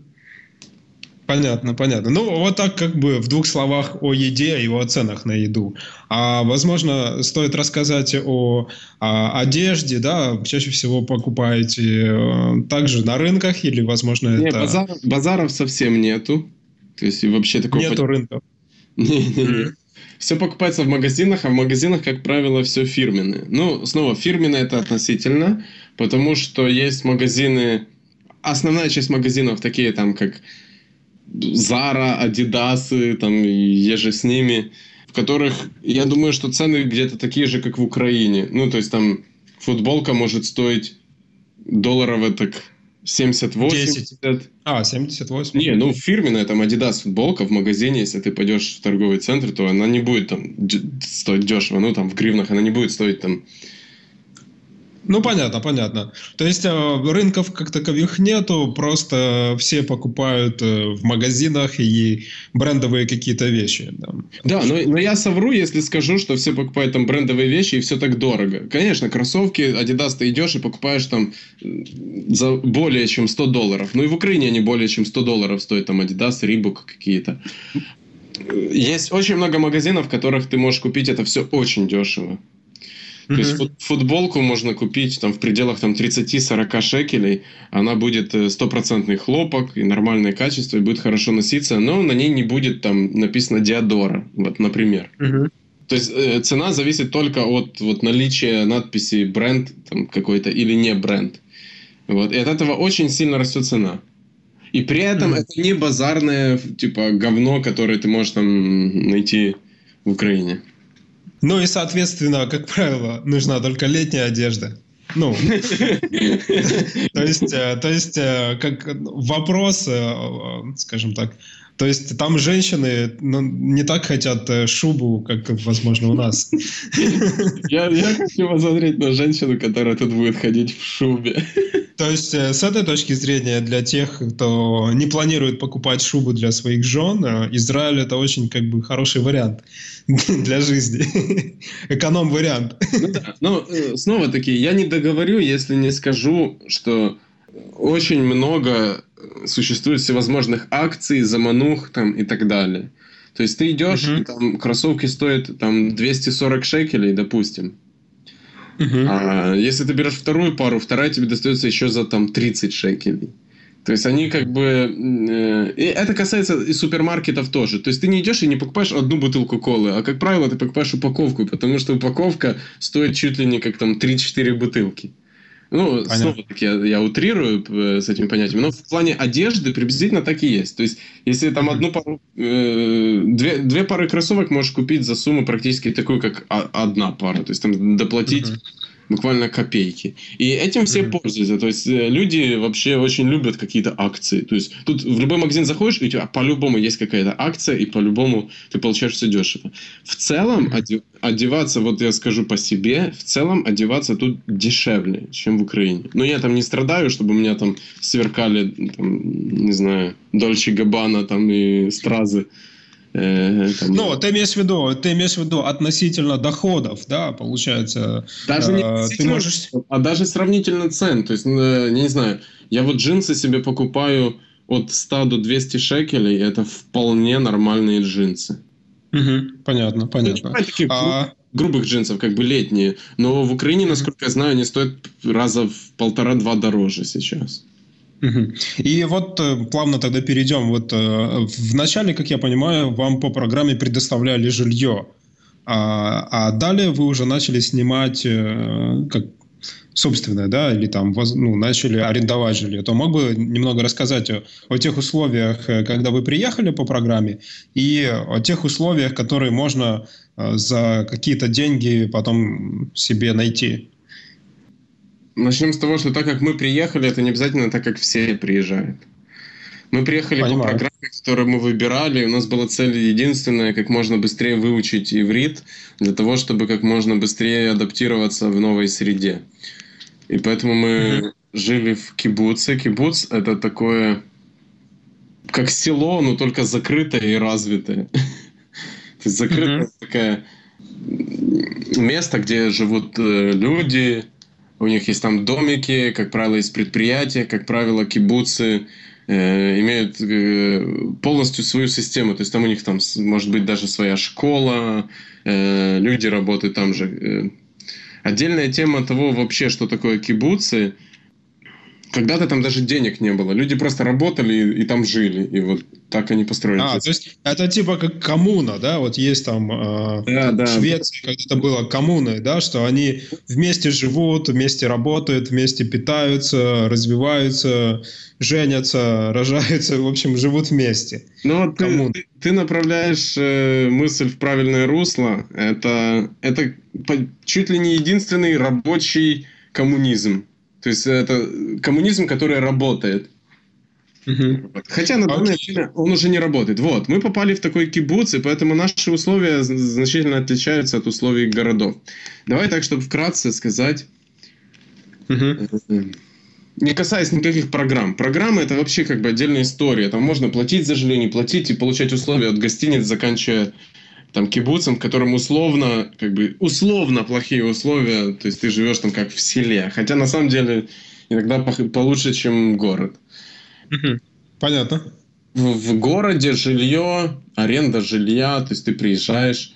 A: Понятно, понятно. Ну, вот так как бы в двух словах о еде и о ценах на еду. А, возможно, стоит рассказать о, о одежде, да, чаще всего покупаете э, также на рынках или, возможно,
B: не, это... Базар, базаров совсем нету. То есть вообще такого...
A: Нету рынков.
B: Все покупается в магазинах, а в магазинах, как правило, все фирменное. Ну, снова, фирменное это относительно, потому что есть магазины... Основная часть магазинов такие там, как Зара, Адидасы, там, еже с ними, в которых, я думаю, что цены где-то такие же, как в Украине. Ну, то есть там футболка может стоить долларов так 78.
A: 10. А, 78.
B: Не, ну фирменная там Adidas футболка в магазине, если ты пойдешь в торговый центр, то она не будет там стоить дешево. Ну, там в гривнах она не будет стоить там
A: ну, понятно, понятно. То есть э, рынков как таковых нету, просто все покупают э, в магазинах и брендовые какие-то вещи.
B: Да, да но, но я совру, если скажу, что все покупают там брендовые вещи и все так дорого. Конечно, кроссовки Adidas ты идешь и покупаешь там за более чем 100 долларов. Ну и в Украине они более чем 100 долларов стоят, там Adidas, Reebok какие-то. Есть очень много магазинов, в которых ты можешь купить это все очень дешево. То есть фут, футболку можно купить там в пределах там 30-40 шекелей, она будет э, стопроцентный хлопок и нормальное качество, и будет хорошо носиться, но на ней не будет там написано Диадора, вот, например. То есть э, цена зависит только от вот, наличия надписи бренд там, какой-то или не бренд. Вот. И от этого очень сильно растет цена. И при этом mm-hmm. это не базарное типа говно, которое ты можешь там найти в Украине.
A: Ну и, соответственно, как правило, нужна только летняя одежда. Ну, то есть, э, то есть, э, как вопрос, э, скажем так, то есть там женщины ну, не так хотят шубу, как, возможно, у нас.
B: Я, я хочу посмотреть на женщину, которая тут будет ходить в шубе.
A: То есть с этой точки зрения для тех, кто не планирует покупать шубу для своих жен, Израиль это очень как бы хороший вариант. для жизни. Эконом-вариант.
B: Ну да, но э, снова-таки я не договорю, если не скажу, что очень много существует всевозможных акций, заманух там и так далее. То есть ты идешь, uh-huh. и там кроссовки стоят там 240 шекелей, допустим. Uh-huh. А если ты берешь вторую пару, вторая тебе достается еще за там 30 шекелей. То есть они как бы... Э, и это касается и супермаркетов тоже. То есть ты не идешь и не покупаешь одну бутылку колы, а, как правило, ты покупаешь упаковку, потому что упаковка стоит чуть ли не как там 3-4 бутылки. Ну, снова-таки я, я утрирую э, с этим понятием, но в плане одежды приблизительно так и есть. То есть, если там одну пару, э, две, две пары кроссовок можешь купить за сумму практически такую, как одна пара. То есть, там доплатить uh-huh буквально копейки. И этим все mm-hmm. пользуются. То есть э, люди вообще очень любят какие-то акции. То есть тут в любой магазин заходишь, и у тебя по-любому есть какая-то акция, и по-любому ты получаешь все дешево. В целом mm-hmm. одеваться, вот я скажу по себе, в целом одеваться тут дешевле, чем в Украине. Но я там не страдаю, чтобы у меня там сверкали, там, не знаю, Дольче Габбана там и Стразы.
A: Э, там... Ну, ты имеешь в виду, ты имеешь в виду относительно доходов, да, получается.
B: Даже не э, ты можешь... а даже сравнительно цен. То есть, э, не знаю, я вот джинсы себе покупаю от 100 до 200 шекелей, это вполне нормальные джинсы.
A: Угу, понятно, понятно.
B: Ну, таких а... грубых джинсов, как бы летние. Но в Украине, насколько я знаю, они стоят раза в полтора-два дороже сейчас.
A: И вот э, плавно тогда перейдем. Вот э, в начале, как я понимаю, вам по программе предоставляли жилье, а, а далее вы уже начали снимать э, как собственное, да, или там ну, начали арендовать жилье, то мог бы немного рассказать о, о тех условиях, когда вы приехали по программе, и о тех условиях, которые можно за какие-то деньги потом себе найти.
B: Начнем с того, что так как мы приехали, это не обязательно так, как все приезжают. Мы приехали Понимаю. по программе, которую мы выбирали. У нас была цель единственная, как можно быстрее выучить иврит, для того, чтобы как можно быстрее адаптироваться в новой среде. И поэтому мы mm-hmm. жили в кибуце. Кибуц — это такое, как село, но только закрытое и развитое. То есть закрытое такое место, где живут э, люди, у них есть там домики, как правило, из предприятия, как правило, кибуцы э, имеют э, полностью свою систему. То есть там у них там может быть даже своя школа, э, люди работают там же. Отдельная тема того вообще, что такое кибуцы – когда-то там даже денег не было. Люди просто работали и, и там жили. И вот так они построили.
A: А, то есть это типа как коммуна, да? Вот есть там э, да, да. в Швеции когда-то было коммуны, да, что они вместе живут, вместе работают, вместе питаются, развиваются, женятся, рожаются, в общем, живут вместе.
B: Ну, ты, ты, ты направляешь э, мысль в правильное русло. Это, это чуть ли не единственный рабочий коммунизм То есть это коммунизм, который работает. Угу. Хотя на данное okay. время он уже не работает. Вот, мы попали в такой кибуц, и поэтому наши условия значительно отличаются от условий городов. Давай так, чтобы вкратце сказать. Угу. Не касаясь никаких программ. Программы это вообще как бы отдельная история. Там можно платить за жилье, не платить и получать условия от гостиниц, заканчивая там кибуцем, в котором условно, как бы условно плохие условия, то есть ты живешь там как в селе. Хотя на самом деле иногда получше, чем город.
A: Понятно.
B: В, в городе жилье, аренда жилья, то есть ты приезжаешь,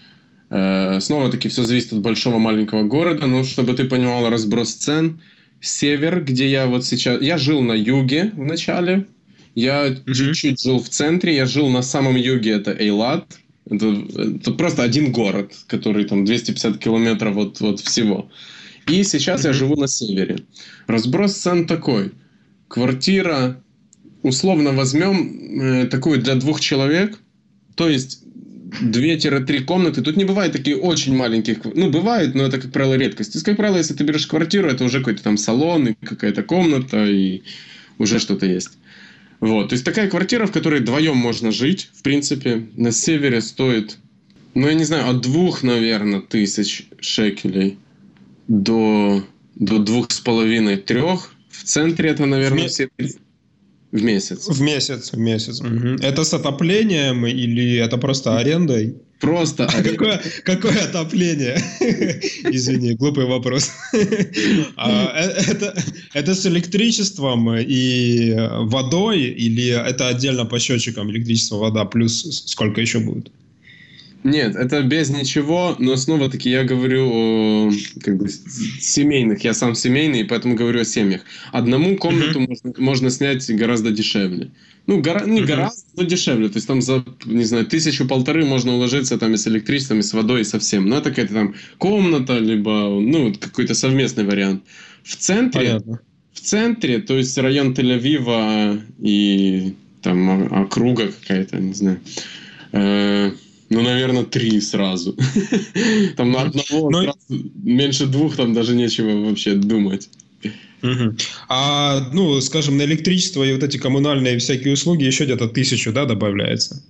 B: э, снова-таки все зависит от большого маленького города, но чтобы ты понимал разброс цен, север, где я вот сейчас, я жил на юге в начале, я mm-hmm. чуть-чуть жил в центре, я жил на самом юге, это Эйлат, это, это просто один город, который там 250 километров от, от всего. И сейчас mm-hmm. я живу на севере. Разброс цен такой. Квартира условно возьмем э, такую для двух человек, то есть 2-3 комнаты. Тут не бывает такие очень маленьких. Ну, бывает, но это, как правило, редкость. То есть, как правило, если ты берешь квартиру, это уже какой-то там салон и какая-то комната, и уже что-то есть. Вот. То есть, такая квартира, в которой вдвоем можно жить, в принципе, на севере стоит, ну, я не знаю, от двух, наверное, тысяч шекелей до, до двух с половиной, трех. В центре это, наверное, все... В месяц.
A: В месяц, в месяц. Угу. Это с отоплением или это просто арендой?
B: Просто
A: а какое, какое отопление? Извини, глупый вопрос. а, э, это, это с электричеством и водой или это отдельно по счетчикам электричество, вода, плюс сколько еще будет?
B: Нет, это без ничего, но снова-таки я говорю о как бы, семейных. Я сам семейный, поэтому говорю о семьях. Одному комнату uh-huh. можно, можно снять гораздо дешевле. Ну, гора, не uh-huh. гораздо, но дешевле. То есть там за, не знаю, тысячу-полторы можно уложиться там и с электричеством, и с водой, и со всем. Но это какая-то там комната, либо, ну, какой-то совместный вариант. В центре, Понятно. в центре, то есть район Тель-Авива и там округа какая-то, не знаю, э- ну, наверное, три сразу. Там на одного Но... сразу, меньше двух там даже нечего вообще думать.
A: Угу. А, ну, скажем, на электричество и вот эти коммунальные всякие услуги еще где-то тысячу, да, добавляется?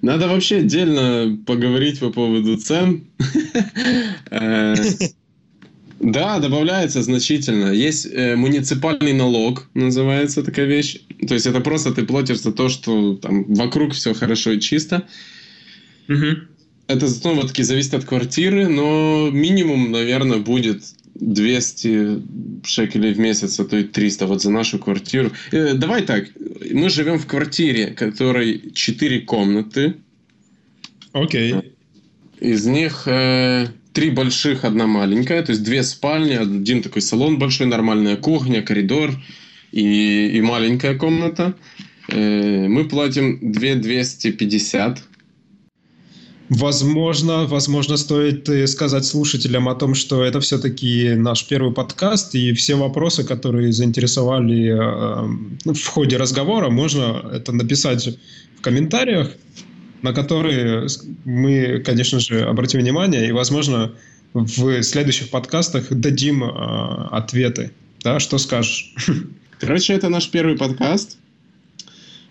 B: Надо вообще отдельно поговорить по поводу цен. Э, да, добавляется значительно. Есть э, муниципальный налог, называется такая вещь. То есть это просто ты платишь за то, что там вокруг все хорошо и чисто. Угу. Это снова-таки зависит от квартиры, но минимум, наверное, будет 200 шекелей в месяц, а то и 300 вот за нашу квартиру. Э, давай так, мы живем в квартире, которой 4 комнаты.
A: Окей. Okay.
B: Из них э, три больших, одна маленькая, то есть две спальни, один такой салон большой, нормальная кухня, коридор и, и маленькая комната. Э, мы платим 2 250
A: Возможно, возможно, стоит э, сказать слушателям о том, что это все-таки наш первый подкаст, и все вопросы, которые заинтересовали э, ну, в ходе разговора, можно это написать в комментариях, на которые мы, конечно же, обратим внимание, и, возможно, в следующих подкастах дадим э, ответы. Да, что скажешь?
B: Короче, это наш первый подкаст.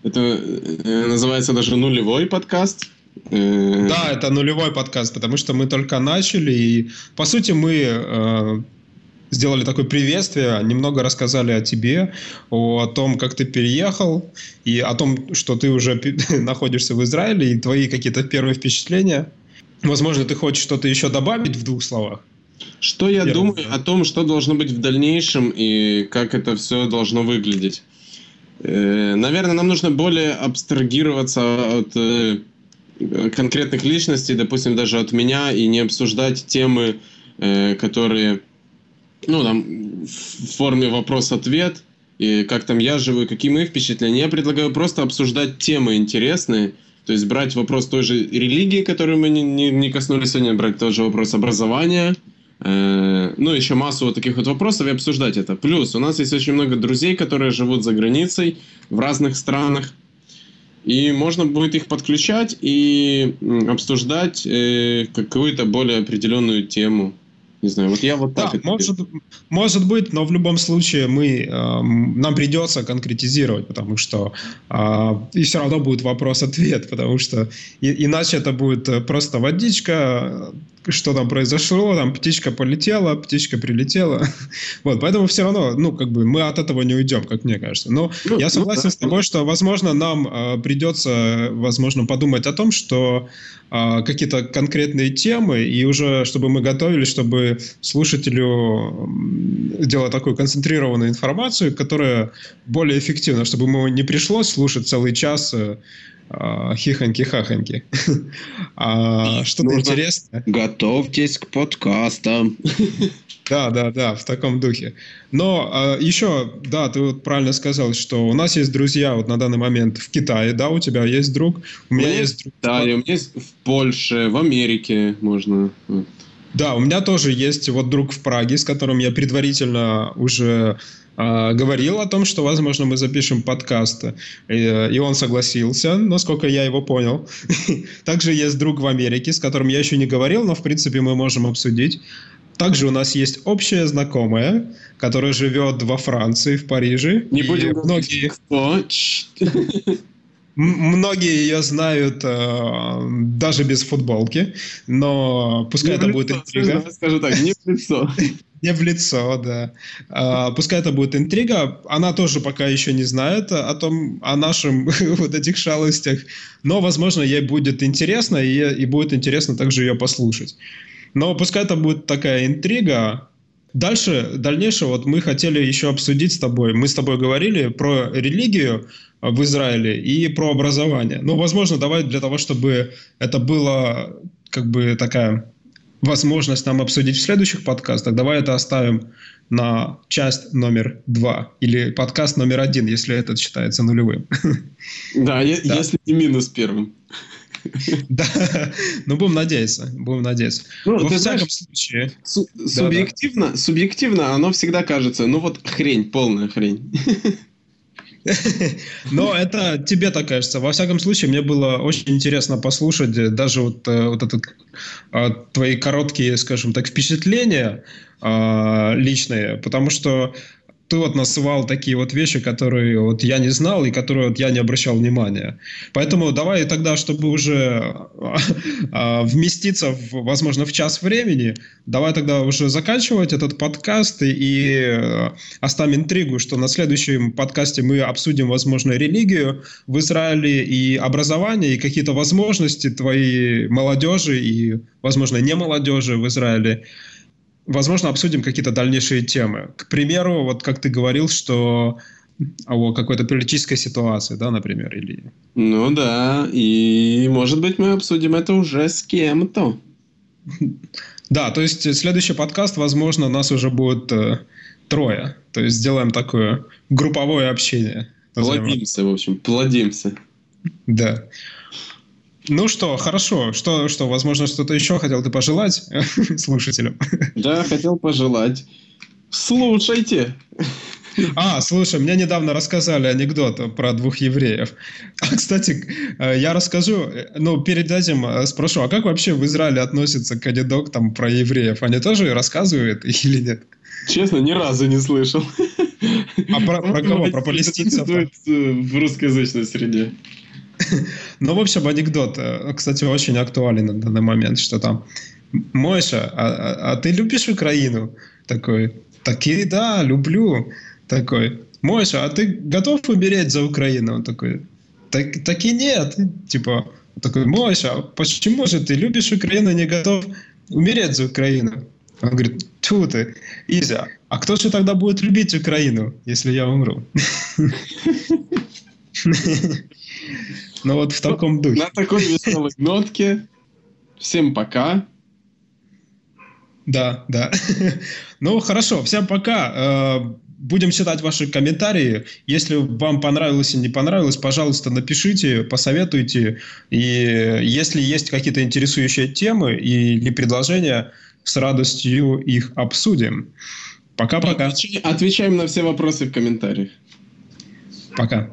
B: Это э, называется даже нулевой подкаст.
A: Да, это нулевой подкаст, потому что мы только начали, и по сути мы э, сделали такое приветствие, немного рассказали о тебе, о том, как ты переехал, и о том, что ты уже находишься в Израиле, и твои какие-то первые впечатления. Возможно, ты хочешь что-то еще добавить в двух словах?
B: Что я Первый. думаю о том, что должно быть в дальнейшем и как это все должно выглядеть? Э, наверное, нам нужно более абстрагироваться от э, конкретных личностей, допустим, даже от меня, и не обсуждать темы, э, которые, ну, там, в форме вопрос-ответ, и как там я живу, и какие мои впечатления. Я предлагаю просто обсуждать темы интересные, то есть брать вопрос той же религии, которую мы не, не, не коснулись сегодня, брать тот же вопрос образования, э, ну, еще массу вот таких вот вопросов и обсуждать это. Плюс у нас есть очень много друзей, которые живут за границей в разных странах, и можно будет их подключать и обсуждать э, какую-то более определенную тему. Не знаю, вот я вот так.
A: Да, может, может быть, но в любом случае мы, э, нам придется конкретизировать, потому что э, и все равно будет вопрос-ответ, потому что и, иначе это будет просто водичка, что там произошло, там птичка полетела, птичка прилетела. Вот, поэтому все равно, ну, как бы мы от этого не уйдем, как мне кажется. Но ну, я ну согласен ну, да, с тобой, что, возможно, нам э, придется, возможно, подумать о том, что э, какие-то конкретные темы, и уже, чтобы мы готовились, чтобы слушателю делать такую концентрированную информацию, которая более эффективна, чтобы ему не пришлось слушать целый час э, а, хихоньки-хахоньки. а, что-то интересное.
B: Готовьтесь к подкастам.
A: Да, да, да, в таком духе. Но а, еще, да, ты вот правильно сказал, что у нас есть друзья вот на данный момент в Китае, да, у тебя есть друг, у меня есть друг.
B: Да, у меня есть в Польше, в Америке можно.
A: Да, у меня тоже есть вот друг в Праге, с которым я предварительно уже э, говорил о том, что, возможно, мы запишем подкаст, и, и он согласился, насколько я его понял. Также есть друг в Америке, с которым я еще не говорил, но, в принципе, мы можем обсудить. Также у нас есть общая знакомая, которая живет во Франции, в Париже.
B: Не будем многие... Кто?
A: Многие ее знают э, даже без футболки, но пускай не это будет интрига.
B: Скажу так, не в лицо.
A: Не в лицо, да. А, пускай это будет интрига. Она тоже пока еще не знает о том, о нашем вот этих шалостях, но, возможно, ей будет интересно, и, и будет интересно также ее послушать. Но пускай это будет такая интрига, Дальше, дальнейшее, вот мы хотели еще обсудить с тобой, мы с тобой говорили про религию в Израиле и про образование. Ну, возможно, давай для того, чтобы это было как бы такая возможность нам обсудить в следующих подкастах, давай это оставим на часть номер два или подкаст номер один, если этот считается нулевым.
B: Да, да. если не минус первым.
A: Да, ну будем надеяться, будем надеяться. Ну, Во всяком знаешь, случае.
B: Су- субъективно, да, да. субъективно оно всегда кажется, ну вот хрень, полная хрень.
A: Но это тебе так кажется. Во всяком случае, мне было очень интересно послушать даже вот, э, вот этот, а, твои короткие, скажем так, впечатления а, личные, потому что ты вот называл такие вот вещи, которые вот я не знал и которые вот я не обращал внимания. Поэтому давай тогда, чтобы уже а, вместиться, в, возможно, в час времени, давай тогда уже заканчивать этот подкаст и, и э, оставим интригу, что на следующем подкасте мы обсудим, возможно, религию в Израиле и образование, и какие-то возможности твоей молодежи и, возможно, не молодежи в Израиле возможно, обсудим какие-то дальнейшие темы. К примеру, вот как ты говорил, что о какой-то политической ситуации, да, например, или...
B: Ну да, и может быть мы обсудим это уже с кем-то.
A: Да, то есть следующий подкаст, возможно, нас уже будет э, трое. То есть сделаем такое групповое общение.
B: Плодимся, в общем, плодимся.
A: Да. Ну что, хорошо. Что, что, возможно, что-то еще хотел ты пожелать слушателям?
B: Да, хотел пожелать. Слушайте.
A: А, слушай, мне недавно рассказали анекдот про двух евреев. А, кстати, э, я расскажу, ну, перед этим э, спрошу, а как вообще в Израиле относится к анекдотам про евреев? Они тоже рассказывают или нет?
B: Честно, ни разу не слышал.
A: А про, про кого? Про палестинцев?
B: В русскоязычной среде.
A: Ну, в общем, анекдот, э, кстати, очень актуален на данный момент, что там Мойша, а, а, а ты любишь Украину? Такой, таки да, люблю. Такой, Мойша, а ты готов умереть за Украину? Он такой, так, так и нет. Типа, такой, Мойша, а почему же ты любишь Украину, не готов умереть за Украину? Он говорит, тьфу ты, Изя, а кто же тогда будет любить Украину, если я умру? Ну вот в таком духе.
B: На такой веселой нотке. Всем пока.
A: Да, да. Ну, хорошо, всем пока. Э, будем читать ваши комментарии. Если вам понравилось и не понравилось, пожалуйста, напишите, посоветуйте. И если есть какие-то интересующие темы или предложения, с радостью их обсудим. Пока-пока.
B: Отвечаем на все вопросы в комментариях.
A: Пока.